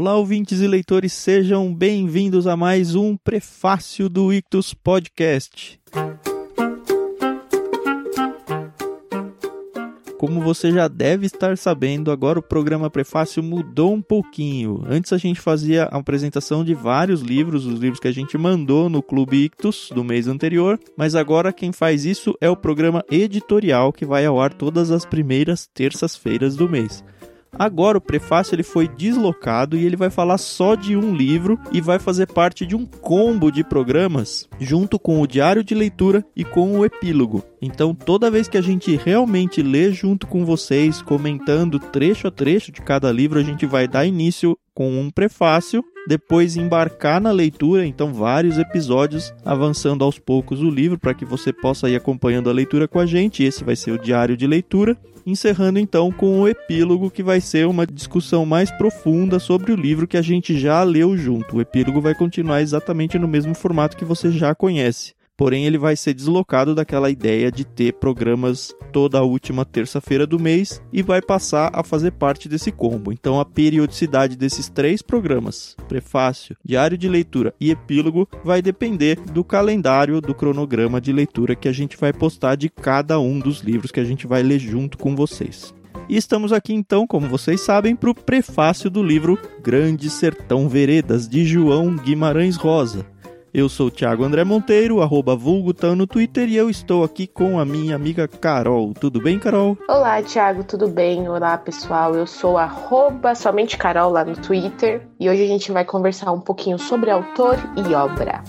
Olá, ouvintes e leitores, sejam bem-vindos a mais um prefácio do Ictus Podcast. Como você já deve estar sabendo, agora o programa Prefácio mudou um pouquinho. Antes a gente fazia a apresentação de vários livros, os livros que a gente mandou no Clube Ictus do mês anterior, mas agora quem faz isso é o programa editorial que vai ao ar todas as primeiras terças-feiras do mês. Agora o prefácio ele foi deslocado e ele vai falar só de um livro e vai fazer parte de um combo de programas junto com o diário de leitura e com o epílogo. Então, toda vez que a gente realmente lê junto com vocês, comentando trecho a trecho de cada livro, a gente vai dar início com um prefácio, depois embarcar na leitura, então vários episódios avançando aos poucos o livro para que você possa ir acompanhando a leitura com a gente. Esse vai ser o diário de leitura encerrando então com o epílogo, que vai ser uma discussão mais profunda sobre o livro que a gente já leu junto. O epílogo vai continuar exatamente no mesmo formato que você já conhece porém ele vai ser deslocado daquela ideia de ter programas toda a última terça-feira do mês e vai passar a fazer parte desse combo. Então a periodicidade desses três programas, prefácio, diário de leitura e epílogo, vai depender do calendário do cronograma de leitura que a gente vai postar de cada um dos livros que a gente vai ler junto com vocês. E estamos aqui então, como vocês sabem, para o prefácio do livro Grande Sertão Veredas, de João Guimarães Rosa. Eu sou o Thiago André Monteiro, arroba vulgutão no Twitter, e eu estou aqui com a minha amiga Carol. Tudo bem, Carol? Olá, Thiago, tudo bem? Olá, pessoal. Eu sou arroba somente Carol lá no Twitter, e hoje a gente vai conversar um pouquinho sobre autor e obra.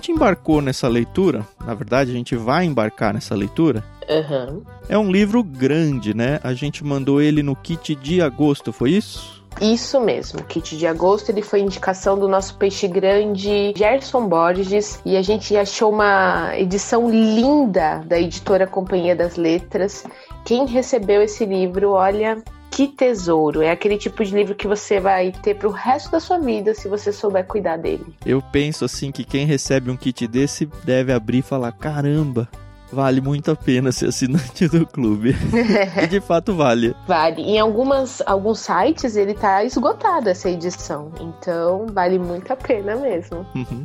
Gente embarcou nessa leitura, na verdade, a gente vai embarcar nessa leitura. Uhum. É um livro grande, né? A gente mandou ele no kit de agosto, foi isso? Isso mesmo, o kit de agosto ele foi indicação do nosso peixe grande Gerson Borges e a gente achou uma edição linda da editora Companhia das Letras. Quem recebeu esse livro, olha, que tesouro! É aquele tipo de livro que você vai ter pro resto da sua vida se você souber cuidar dele. Eu penso assim que quem recebe um kit desse deve abrir e falar: caramba, vale muito a pena ser assinante do clube. e de fato vale. Vale. Em algumas, alguns sites ele tá esgotado essa edição. Então vale muito a pena mesmo. Uhum.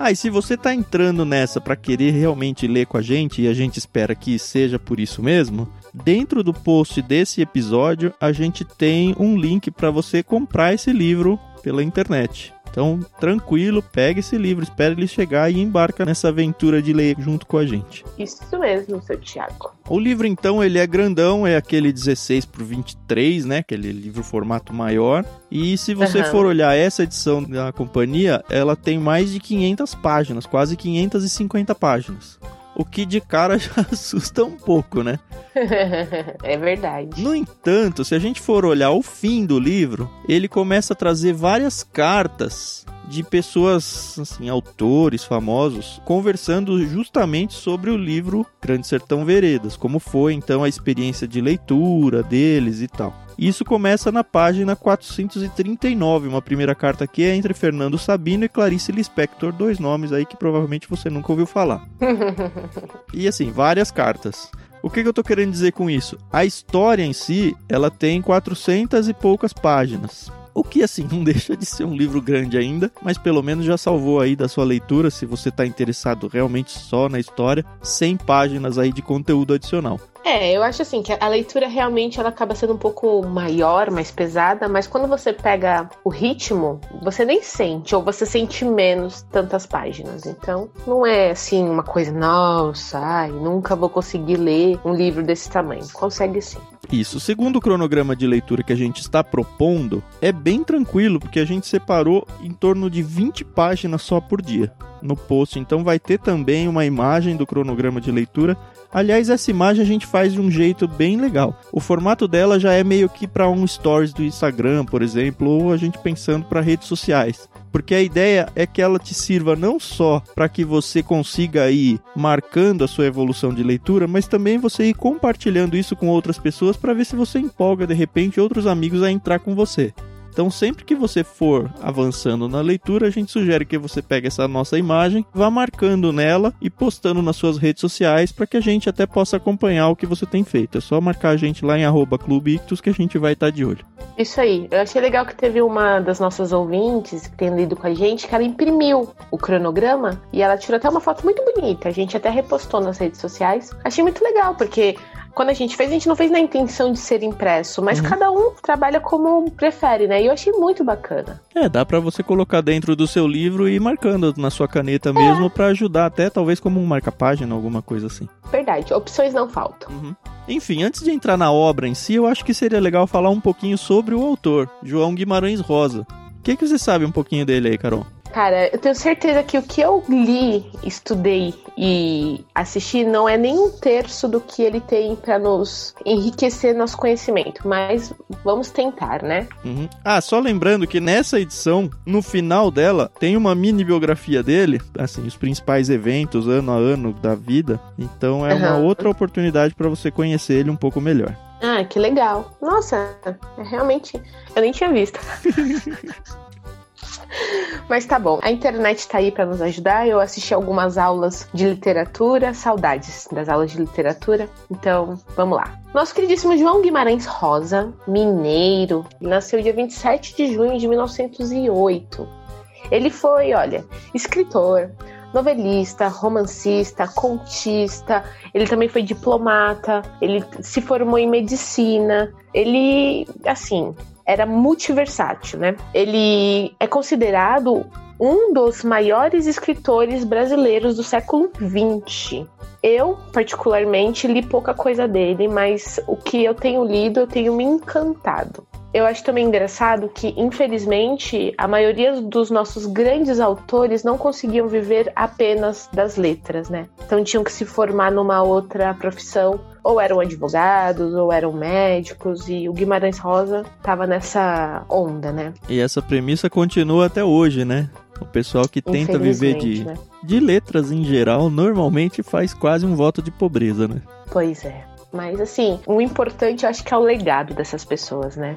Ah, e se você tá entrando nessa para querer realmente ler com a gente, e a gente espera que seja por isso mesmo, dentro do post desse episódio a gente tem um link para você comprar esse livro pela internet. Então, tranquilo, pega esse livro, espera ele chegar e embarca nessa aventura de ler junto com a gente. Isso mesmo, seu Tiago. O livro, então, ele é grandão, é aquele 16 por 23, né? Aquele livro formato maior. E se você uhum. for olhar essa edição da companhia, ela tem mais de 500 páginas, quase 550 páginas o que de cara já assusta um pouco, né? é verdade. No entanto, se a gente for olhar o fim do livro, ele começa a trazer várias cartas de pessoas, assim, autores famosos, conversando justamente sobre o livro Grande Sertão Veredas, como foi então a experiência de leitura deles e tal. Isso começa na página 439, uma primeira carta que é entre Fernando Sabino e Clarice Lispector, dois nomes aí que provavelmente você nunca ouviu falar. e assim, várias cartas. O que, que eu tô querendo dizer com isso? A história em si, ela tem 400 e poucas páginas. O que, assim, não deixa de ser um livro grande ainda, mas pelo menos já salvou aí da sua leitura, se você está interessado realmente só na história, 100 páginas aí de conteúdo adicional. É, eu acho assim que a leitura realmente ela acaba sendo um pouco maior, mais pesada, mas quando você pega o ritmo, você nem sente, ou você sente menos tantas páginas. Então, não é assim uma coisa, nossa, ai, nunca vou conseguir ler um livro desse tamanho. Consegue sim. Isso. Segundo o cronograma de leitura que a gente está propondo, é bem tranquilo, porque a gente separou em torno de 20 páginas só por dia no post. Então vai ter também uma imagem do cronograma de leitura Aliás, essa imagem a gente faz de um jeito bem legal. O formato dela já é meio que para um stories do Instagram, por exemplo, ou a gente pensando para redes sociais. Porque a ideia é que ela te sirva não só para que você consiga ir marcando a sua evolução de leitura, mas também você ir compartilhando isso com outras pessoas para ver se você empolga de repente outros amigos a entrar com você. Então, sempre que você for avançando na leitura, a gente sugere que você pegue essa nossa imagem, vá marcando nela e postando nas suas redes sociais para que a gente até possa acompanhar o que você tem feito. É só marcar a gente lá em arroba Clube Ictus que a gente vai estar tá de olho. Isso aí. Eu achei legal que teve uma das nossas ouvintes que tem lido com a gente que ela imprimiu o cronograma e ela tirou até uma foto muito bonita. A gente até repostou nas redes sociais. Achei muito legal, porque quando a gente fez, a gente não fez na intenção de ser impresso, mas uhum. cada um trabalha como prefere, né? E eu achei muito bacana. É, dá para você colocar dentro do seu livro e ir marcando na sua caneta mesmo é. para ajudar até talvez como um marca-página, alguma coisa assim. Verdade, opções não faltam. Uhum. Enfim, antes de entrar na obra em si, eu acho que seria legal falar um pouquinho sobre o autor, João Guimarães Rosa. O que, que você sabe um pouquinho dele aí, Carol? Cara, eu tenho certeza que o que eu li, estudei e assisti não é nem um terço do que ele tem para nos enriquecer nosso conhecimento, mas vamos tentar, né? Uhum. Ah, só lembrando que nessa edição, no final dela, tem uma mini biografia dele, assim, os principais eventos ano a ano da vida. Então é uhum. uma outra oportunidade para você conhecer ele um pouco melhor. Ah, que legal. Nossa, é realmente. Eu nem tinha visto. Mas tá bom, a internet tá aí para nos ajudar. Eu assisti algumas aulas de literatura, saudades das aulas de literatura. Então, vamos lá. Nosso queridíssimo João Guimarães Rosa, mineiro, nasceu dia 27 de junho de 1908. Ele foi, olha, escritor, novelista, romancista, contista, ele também foi diplomata, ele se formou em medicina, ele, assim, era multiversátil, né? Ele é considerado um dos maiores escritores brasileiros do século XX. Eu, particularmente, li pouca coisa dele, mas o que eu tenho lido, eu tenho me encantado. Eu acho também engraçado que, infelizmente, a maioria dos nossos grandes autores não conseguiam viver apenas das letras, né? Então tinham que se formar numa outra profissão, ou eram advogados, ou eram médicos, e o Guimarães Rosa estava nessa onda, né? E essa premissa continua até hoje, né? O pessoal que tenta viver de, né? de letras em geral normalmente faz quase um voto de pobreza, né? Pois é. Mas assim, o importante eu acho que é o legado dessas pessoas, né?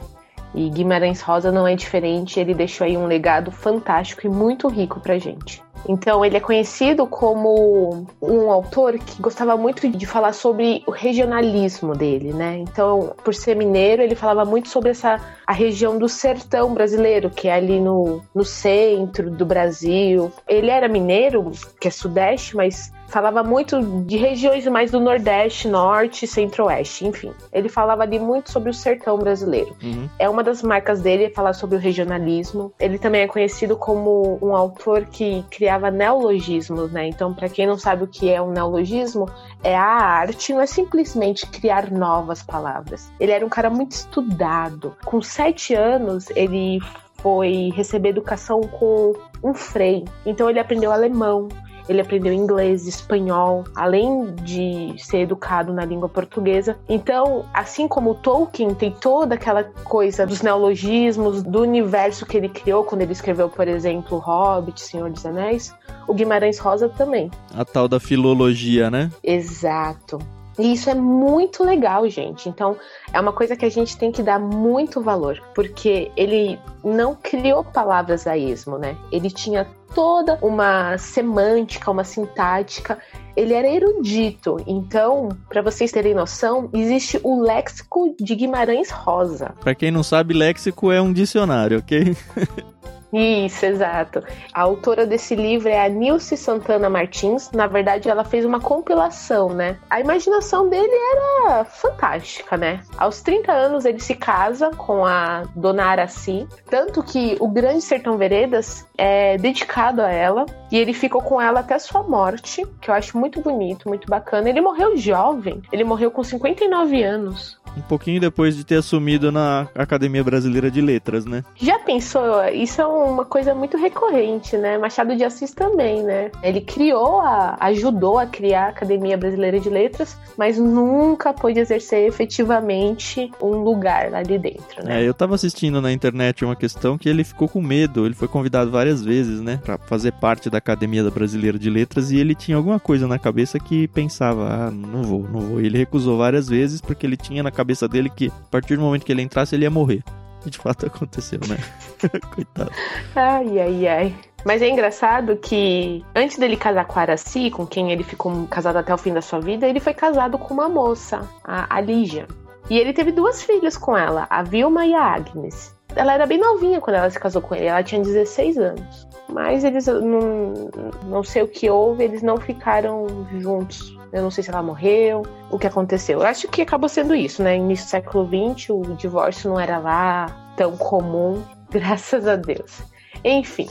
E Guimarães Rosa não é diferente, ele deixou aí um legado fantástico e muito rico pra gente. Então, ele é conhecido como um autor que gostava muito de falar sobre o regionalismo dele, né? Então, por ser mineiro, ele falava muito sobre essa a região do sertão brasileiro, que é ali no, no centro do Brasil. Ele era mineiro, que é sudeste, mas falava muito de regiões mais do Nordeste, Norte, Centro-Oeste, enfim. Ele falava ali muito sobre o sertão brasileiro. Uhum. É uma das marcas dele falar sobre o regionalismo. Ele também é conhecido como um autor que criava neologismos, né? Então, para quem não sabe o que é um neologismo, é a arte, não é simplesmente criar novas palavras. Ele era um cara muito estudado. Com sete anos, ele foi receber educação com um frei. Então ele aprendeu alemão, ele aprendeu inglês, espanhol, além de ser educado na língua portuguesa. Então, assim como Tolkien tem toda aquela coisa dos neologismos, do universo que ele criou quando ele escreveu, por exemplo, Hobbit, Senhor dos Anéis, o Guimarães Rosa também. A tal da filologia, né? Exato. E isso é muito legal, gente. Então, é uma coisa que a gente tem que dar muito valor, porque ele não criou palavras a esmo, né? Ele tinha toda uma semântica, uma sintática. Ele era erudito. Então, para vocês terem noção, existe o léxico de Guimarães Rosa. Para quem não sabe, léxico é um dicionário, ok? Isso, exato. A autora desse livro é a Nilce Santana Martins. Na verdade, ela fez uma compilação, né? A imaginação dele era fantástica, né? Aos 30 anos, ele se casa com a dona Araci. Tanto que o Grande Sertão Veredas é dedicado a ela. E ele ficou com ela até sua morte, que eu acho muito bonito, muito bacana. Ele morreu jovem. Ele morreu com 59 anos um pouquinho depois de ter assumido na Academia Brasileira de Letras, né? Já pensou? Isso é uma coisa muito recorrente, né? Machado de Assis também, né? Ele criou, a, ajudou a criar a Academia Brasileira de Letras, mas nunca pôde exercer efetivamente um lugar ali dentro, né? É, eu tava assistindo na internet uma questão que ele ficou com medo, ele foi convidado várias vezes, né, para fazer parte da Academia Brasileira de Letras e ele tinha alguma coisa na cabeça que pensava, ah, não vou, não vou. Ele recusou várias vezes porque ele tinha na cabeça dele que a partir do momento que ele entrasse ele ia morrer. De fato aconteceu, né? Coitado. Ai, ai, ai. Mas é engraçado que antes dele casar com a Araci, com quem ele ficou casado até o fim da sua vida, ele foi casado com uma moça, a, a Lígia. E ele teve duas filhas com ela, a Vilma e a Agnes. Ela era bem novinha quando ela se casou com ele, ela tinha 16 anos. Mas eles não, não sei o que houve, eles não ficaram juntos. Eu não sei se ela morreu, o que aconteceu. Eu acho que acabou sendo isso, né? Início do século XX, o divórcio não era lá tão comum, graças a Deus. Enfim.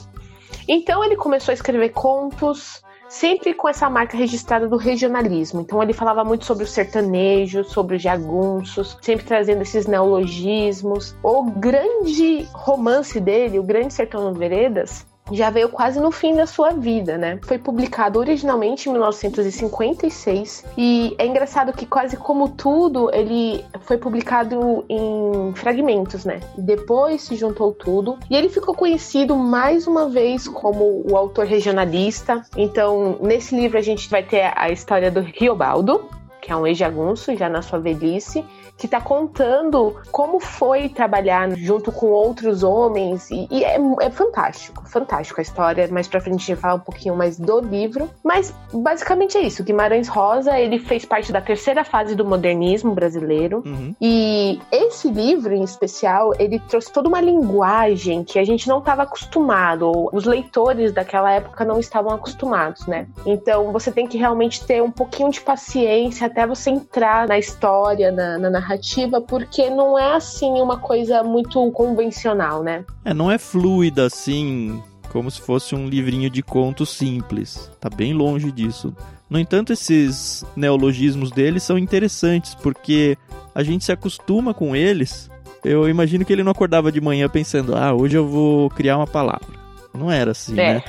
Então ele começou a escrever contos, sempre com essa marca registrada do regionalismo. Então ele falava muito sobre o sertanejo, sobre os jagunços, sempre trazendo esses neologismos. O grande romance dele, o Grande Sertão no Veredas, já veio quase no fim da sua vida, né? Foi publicado originalmente em 1956 e é engraçado que quase como tudo ele foi publicado em fragmentos, né? Depois se juntou tudo e ele ficou conhecido mais uma vez como o autor regionalista. Então, nesse livro a gente vai ter a história do Riobaldo, que é um ex-jagunço já na sua velhice, que está contando como foi trabalhar junto com outros homens. E, e é, é, fantástico, fantástico a história. Mais pra frente a gente vai falar um pouquinho mais do livro. Mas basicamente é isso. Guimarães Rosa, ele fez parte da terceira fase do modernismo brasileiro. Uhum. E esse livro, em especial, ele trouxe toda uma linguagem que a gente não estava acostumado. Os leitores daquela época não estavam acostumados, né? Então você tem que realmente ter um pouquinho de paciência até você entrar na história, na, na narrativa porque não é assim uma coisa muito convencional, né? É, não é fluida assim, como se fosse um livrinho de contos simples. Tá bem longe disso. No entanto, esses neologismos dele são interessantes, porque a gente se acostuma com eles. Eu imagino que ele não acordava de manhã pensando, ah, hoje eu vou criar uma palavra. Não era assim, é. né?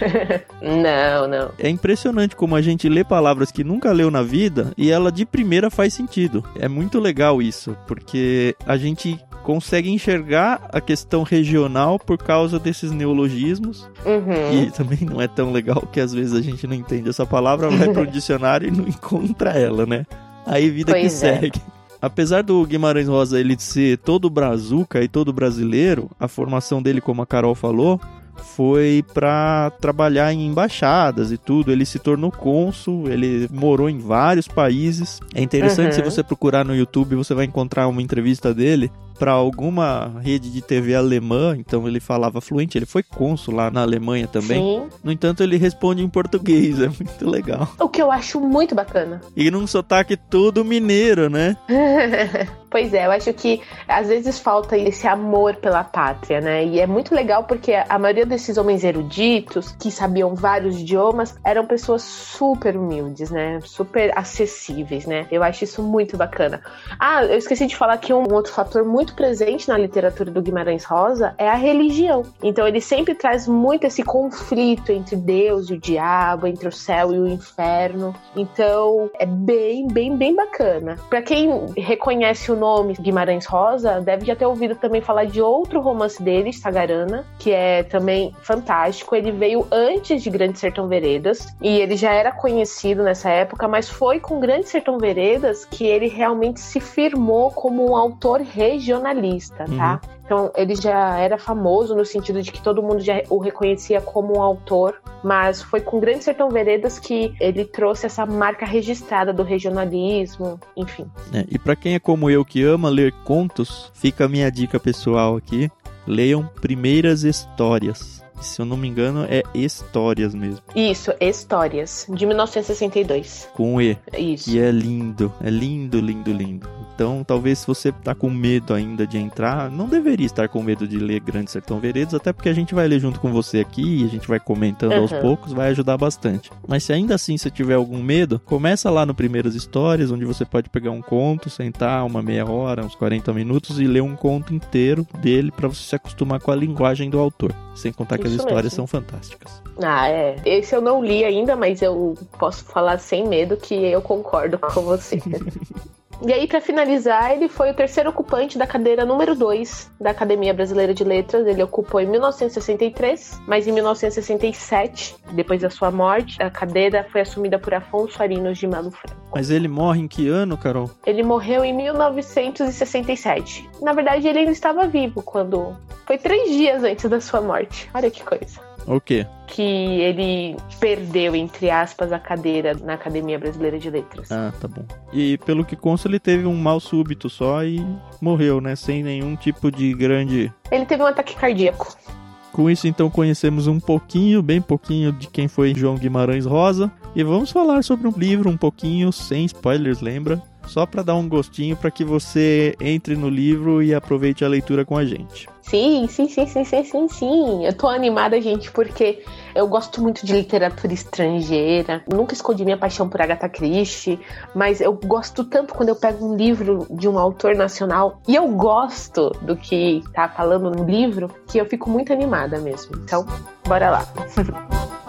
não, não. É impressionante como a gente lê palavras que nunca leu na vida e ela de primeira faz sentido. É muito legal isso, porque a gente consegue enxergar a questão regional por causa desses neologismos. Uhum. E também não é tão legal que às vezes a gente não entende essa palavra, vai pro dicionário e não encontra ela, né? Aí vida pois que é. segue. Apesar do Guimarães Rosa ele ser todo brazuca e todo brasileiro, a formação dele, como a Carol falou, foi para trabalhar em embaixadas e tudo. Ele se tornou cônsul, ele morou em vários países. É interessante uhum. se você procurar no YouTube, você vai encontrar uma entrevista dele para alguma rede de TV alemã, então ele falava fluente, ele foi cônsul lá na Alemanha também. Sim. No entanto, ele responde em português, é muito legal. O que eu acho muito bacana. E num sotaque todo mineiro, né? Pois é, eu acho que às vezes falta esse amor pela pátria, né? E é muito legal porque a maioria desses homens eruditos, que sabiam vários idiomas, eram pessoas super humildes, né? Super acessíveis, né? Eu acho isso muito bacana. Ah, eu esqueci de falar que um outro fator muito presente na literatura do Guimarães Rosa é a religião. Então ele sempre traz muito esse conflito entre Deus e o diabo, entre o céu e o inferno. Então é bem, bem, bem bacana. Para quem reconhece o nome Guimarães Rosa, deve já ter ouvido também falar de outro romance dele, Sagarana, que é também fantástico. Ele veio antes de Grande Sertão Veredas e ele já era conhecido nessa época, mas foi com Grande Sertão Veredas que ele realmente se firmou como um autor regionalista, tá? Uhum. Então, ele já era famoso no sentido de que todo mundo já o reconhecia como um autor, mas foi com Grande Sertão Veredas que ele trouxe essa marca registrada do regionalismo, enfim. É, e para quem é como eu que ama ler contos, fica a minha dica pessoal aqui: leiam Primeiras Histórias se eu não me engano, é Histórias mesmo. Isso, Histórias, de 1962. Com E. Isso. E é lindo, é lindo, lindo, lindo. Então, talvez se você tá com medo ainda de entrar, não deveria estar com medo de ler Grande Sertão Veredas, até porque a gente vai ler junto com você aqui, a gente vai comentando uhum. aos poucos, vai ajudar bastante. Mas se ainda assim você tiver algum medo, começa lá no Primeiras Histórias, onde você pode pegar um conto, sentar uma meia hora, uns 40 minutos e ler um conto inteiro dele para você se acostumar com a linguagem do autor. Sem contar que as histórias mesmo. são fantásticas. Ah, é. Esse eu não li ainda, mas eu posso falar sem medo que eu concordo com você. E aí, para finalizar, ele foi o terceiro ocupante da cadeira número 2 da Academia Brasileira de Letras. Ele ocupou em 1963, mas em 1967, depois da sua morte, a cadeira foi assumida por Afonso Arinos de Melo Franco. Mas ele morre em que ano, Carol? Ele morreu em 1967. Na verdade, ele ainda estava vivo quando. Foi três dias antes da sua morte. Olha que coisa. O quê? Que ele perdeu, entre aspas, a cadeira na Academia Brasileira de Letras. Ah, tá bom. E pelo que consta, ele teve um mal súbito só e morreu, né? Sem nenhum tipo de grande. Ele teve um ataque cardíaco. Com isso, então, conhecemos um pouquinho, bem pouquinho, de quem foi João Guimarães Rosa. E vamos falar sobre um livro um pouquinho, sem spoilers, lembra? Só para dar um gostinho para que você entre no livro e aproveite a leitura com a gente. Sim, sim, sim, sim, sim, sim, sim. Eu tô animada, gente, porque eu gosto muito de literatura estrangeira. Nunca escondi minha paixão por Agatha Christie, mas eu gosto tanto quando eu pego um livro de um autor nacional e eu gosto do que tá falando no livro, que eu fico muito animada mesmo. Então, bora lá.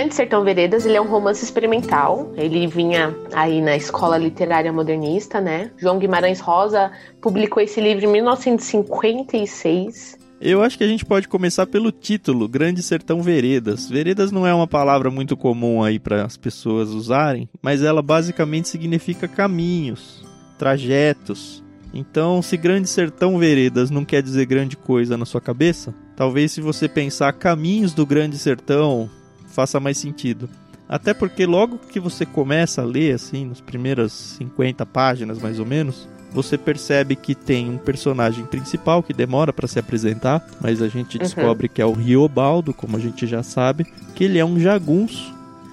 Grande Sertão Veredas, ele é um romance experimental. Ele vinha aí na escola literária modernista, né? João Guimarães Rosa publicou esse livro em 1956. Eu acho que a gente pode começar pelo título, Grande Sertão Veredas. Veredas não é uma palavra muito comum aí para as pessoas usarem, mas ela basicamente significa caminhos, trajetos. Então, se Grande Sertão Veredas não quer dizer grande coisa na sua cabeça, talvez se você pensar caminhos do Grande Sertão, faça mais sentido. Até porque logo que você começa a ler, assim, nas primeiras 50 páginas mais ou menos, você percebe que tem um personagem principal que demora para se apresentar, mas a gente uhum. descobre que é o Riobaldo, como a gente já sabe, que ele é um jagunço.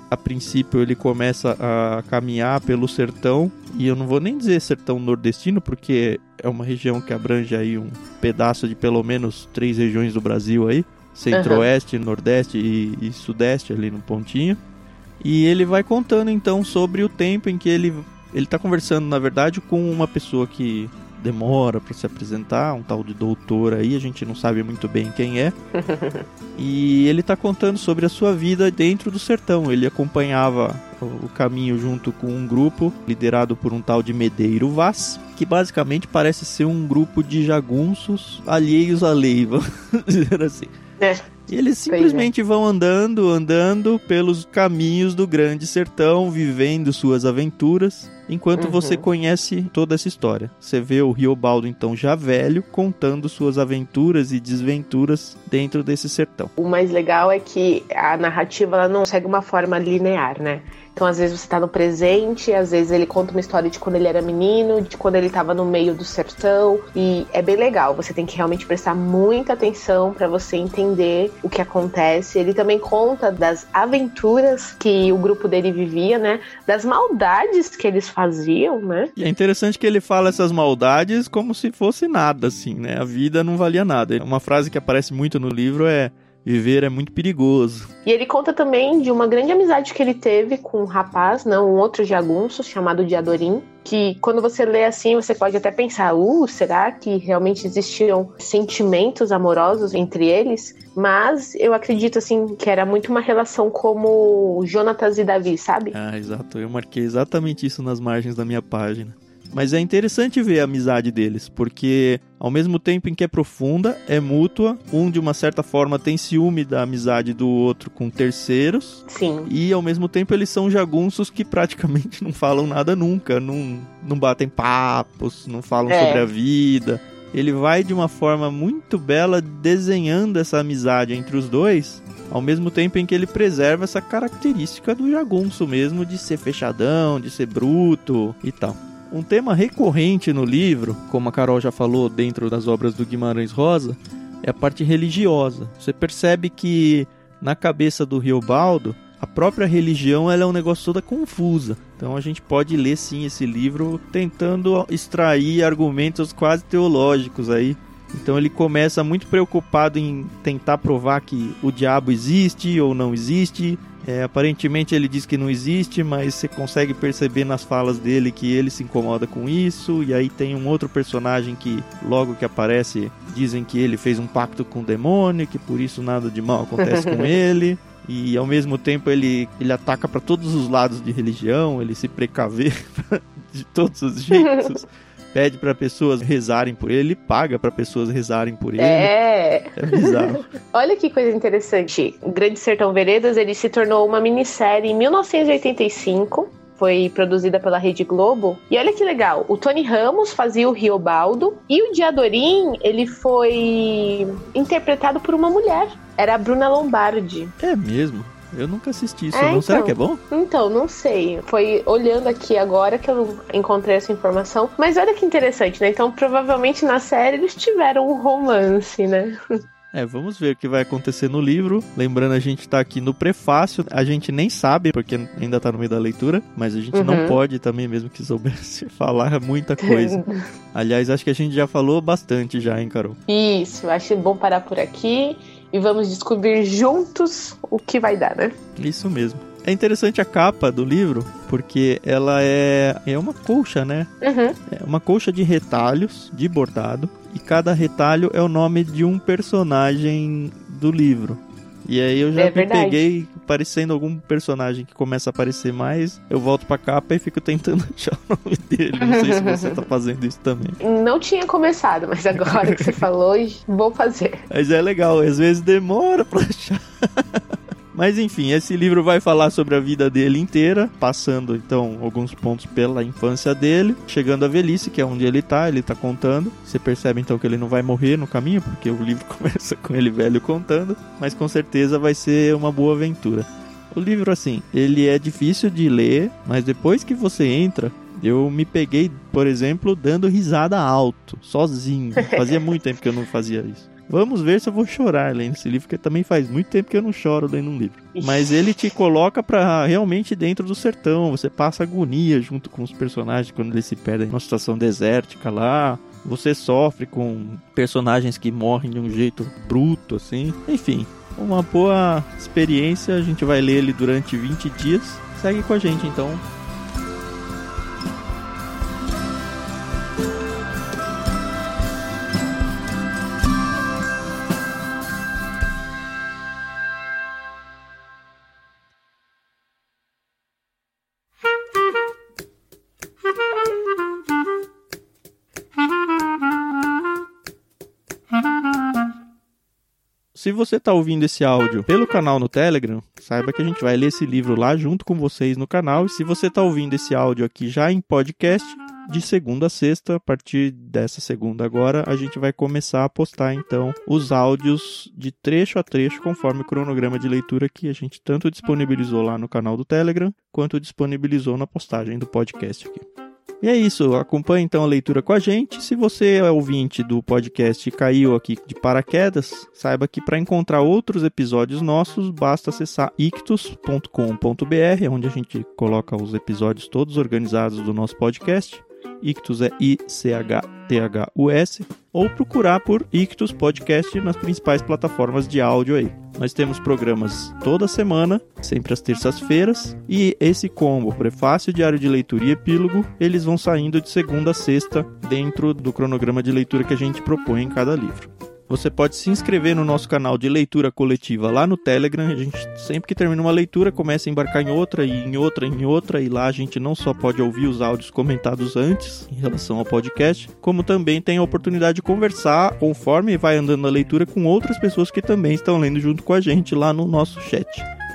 A princípio ele começa a caminhar pelo sertão, e eu não vou nem dizer sertão nordestino, porque é uma região que abrange aí um pedaço de pelo menos três regiões do Brasil aí centro-oeste, uhum. nordeste e, e, sudeste ali no pontinho. E ele vai contando então sobre o tempo em que ele ele está conversando, na verdade, com uma pessoa que demora para se apresentar, um tal de doutor aí, a gente não sabe muito bem quem é. e ele está contando sobre a sua vida dentro do sertão. Ele acompanhava o caminho junto com um grupo liderado por um tal de Medeiro Vaz, que basicamente parece ser um grupo de jagunços alheios à lei, vamos dizer assim. É. E eles simplesmente é. vão andando, andando pelos caminhos do grande sertão, vivendo suas aventuras, enquanto uhum. você conhece toda essa história. Você vê o Riobaldo, então, já velho, contando suas aventuras e desventuras dentro desse sertão. O mais legal é que a narrativa ela não segue uma forma linear, né? Então, às vezes você tá no presente, às vezes ele conta uma história de quando ele era menino, de quando ele tava no meio do sertão, e é bem legal. Você tem que realmente prestar muita atenção para você entender o que acontece. Ele também conta das aventuras que o grupo dele vivia, né? Das maldades que eles faziam, né? E é interessante que ele fala essas maldades como se fosse nada, assim, né? A vida não valia nada. Uma frase que aparece muito no livro é Viver é muito perigoso. E ele conta também de uma grande amizade que ele teve com um rapaz, não, um outro jagunço chamado Diadorim, que quando você lê assim, você pode até pensar, uh, será que realmente existiam sentimentos amorosos entre eles? Mas eu acredito assim que era muito uma relação como Jonatas e Davi, sabe? Ah, exato. Eu marquei exatamente isso nas margens da minha página. Mas é interessante ver a amizade deles, porque ao mesmo tempo em que é profunda, é mútua, um de uma certa forma tem ciúme da amizade do outro com terceiros. Sim. E ao mesmo tempo eles são jagunços que praticamente não falam nada nunca, não, não batem papos, não falam é. sobre a vida. Ele vai de uma forma muito bela desenhando essa amizade entre os dois, ao mesmo tempo em que ele preserva essa característica do jagunço mesmo de ser fechadão, de ser bruto e tal. Um tema recorrente no livro, como a Carol já falou dentro das obras do Guimarães Rosa, é a parte religiosa. Você percebe que na cabeça do Riobaldo, a própria religião ela é um negócio toda confusa. Então a gente pode ler sim esse livro tentando extrair argumentos quase teológicos aí Então ele começa muito preocupado em tentar provar que o diabo existe ou não existe. É, aparentemente ele diz que não existe, mas você consegue perceber nas falas dele que ele se incomoda com isso. E aí tem um outro personagem que, logo que aparece, dizem que ele fez um pacto com o demônio, que por isso nada de mal acontece com ele. E ao mesmo tempo ele, ele ataca para todos os lados de religião, ele se precaver de todos os jeitos pede para pessoas rezarem por ele, ele paga para pessoas rezarem por ele. É. É bizarro. Olha que coisa interessante. Grande Sertão Veredas, ele se tornou uma minissérie em 1985 foi produzida pela Rede Globo. E olha que legal, o Tony Ramos fazia o Riobaldo e o Diadorim, ele foi interpretado por uma mulher. Era a Bruna Lombardi. É mesmo? Eu nunca assisti isso, É, não. então. Será que é bom? Então, não sei. Foi olhando aqui agora que eu encontrei essa informação. Mas olha que interessante, né? Então, provavelmente na série eles tiveram um romance, né? É, vamos ver o que vai acontecer no livro. Lembrando, a gente tá aqui no prefácio. A gente nem sabe, porque ainda tá no meio da leitura, mas a gente não Uhum. pode também, mesmo que soubesse falar muita coisa. Aliás, acho que a gente já falou bastante já, hein, Carol? Isso, acho bom parar por aqui e vamos descobrir juntos o que vai dar, né? Isso mesmo. É interessante a capa do livro, porque ela é, é uma colcha, né? Uhum. É uma colcha de retalhos, de bordado, e cada retalho é o nome de um personagem do livro. E aí eu já É me verdade. peguei parecendo algum personagem que começa a aparecer mais, eu volto pra capa e fico tentando achar o nome dele. Não sei se você tá fazendo isso também. Não tinha começado, mas agora que você falou, vou fazer. Mas é legal, às vezes demora pra achar. Mas enfim, esse livro vai falar sobre a vida dele inteira, passando então alguns pontos pela infância dele, chegando à velhice, que é onde ele tá, ele tá contando. Você percebe então que ele não vai morrer no caminho, porque o livro começa com ele velho contando, mas com certeza vai ser uma boa aventura. O livro, assim, ele é difícil de ler, mas depois que você entra, eu me peguei, por exemplo, dando risada alto, sozinho. Fazia muito tempo que eu não fazia isso. Vamos ver se eu vou chorar lendo esse livro, porque também faz muito tempo que eu não choro lendo um livro. Mas ele te coloca pra realmente dentro do sertão. Você passa agonia junto com os personagens quando eles se perdem numa situação desértica lá. Você sofre com personagens que morrem de um jeito bruto, assim. Enfim, uma boa experiência. A gente vai ler ele durante 20 dias. Segue com a gente então. Se você está ouvindo esse áudio pelo canal no Telegram, saiba que a gente vai ler esse livro lá junto com vocês no canal. E se você está ouvindo esse áudio aqui já em podcast, de segunda a sexta, a partir dessa segunda agora, a gente vai começar a postar então os áudios de trecho a trecho, conforme o cronograma de leitura que a gente tanto disponibilizou lá no canal do Telegram, quanto disponibilizou na postagem do podcast aqui. E é isso, acompanhe então a leitura com a gente. Se você é ouvinte do podcast e caiu aqui de paraquedas, saiba que para encontrar outros episódios nossos, basta acessar ictus.com.br, onde a gente coloca os episódios todos organizados do nosso podcast. Ictus é I-C-H-T-H-U-S, ou procurar por Ictus Podcast nas principais plataformas de áudio aí. Nós temos programas toda semana, sempre às terças-feiras, e esse combo, prefácio, diário de leitura e epílogo, eles vão saindo de segunda a sexta dentro do cronograma de leitura que a gente propõe em cada livro. Você pode se inscrever no nosso canal de leitura coletiva lá no Telegram. A gente sempre que termina uma leitura começa a embarcar em outra e em outra e em outra e lá a gente não só pode ouvir os áudios comentados antes em relação ao podcast, como também tem a oportunidade de conversar conforme vai andando a leitura com outras pessoas que também estão lendo junto com a gente lá no nosso chat.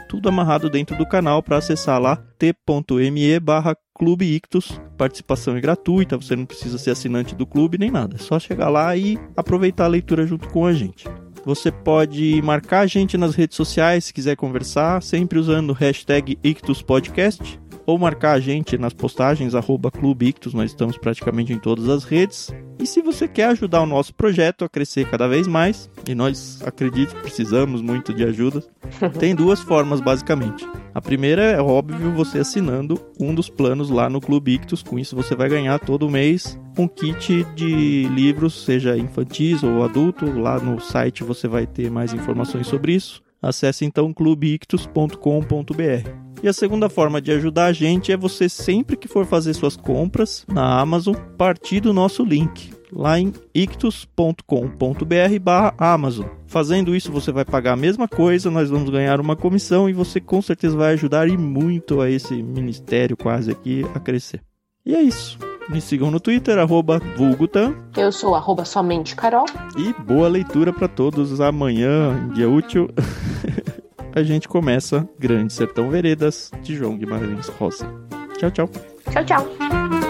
Tudo amarrado dentro do canal para acessar lá t.me barra Clube Ictus. Participação é gratuita, você não precisa ser assinante do clube nem nada. É só chegar lá e aproveitar a leitura junto com a gente. Você pode marcar a gente nas redes sociais se quiser conversar, sempre usando o hashtag IctusPodcast, ou marcar a gente nas postagens arroba Clube Ictus, nós estamos praticamente em todas as redes. E se você quer ajudar o nosso projeto a crescer cada vez mais, e nós acredito que precisamos muito de ajuda, tem duas formas basicamente. A primeira é óbvio você assinando um dos planos lá no Clube Ictus. Com isso você vai ganhar todo mês um kit de livros, seja infantis ou adulto. Lá no site você vai ter mais informações sobre isso. Acesse então clubeictus.com.br. E a segunda forma de ajudar a gente é você sempre que for fazer suas compras na Amazon, partir do nosso link lá em ictus.com.br barra Amazon. Fazendo isso, você vai pagar a mesma coisa, nós vamos ganhar uma comissão e você com certeza vai ajudar e muito a esse ministério quase aqui a crescer. E é isso. Me sigam no Twitter, arroba vulgutan. Eu sou arroba somente Carol. E boa leitura para todos. Amanhã, dia útil, a gente começa Grande Sertão Veredas de João Guimarães Rosa. Tchau, tchau. Tchau, tchau.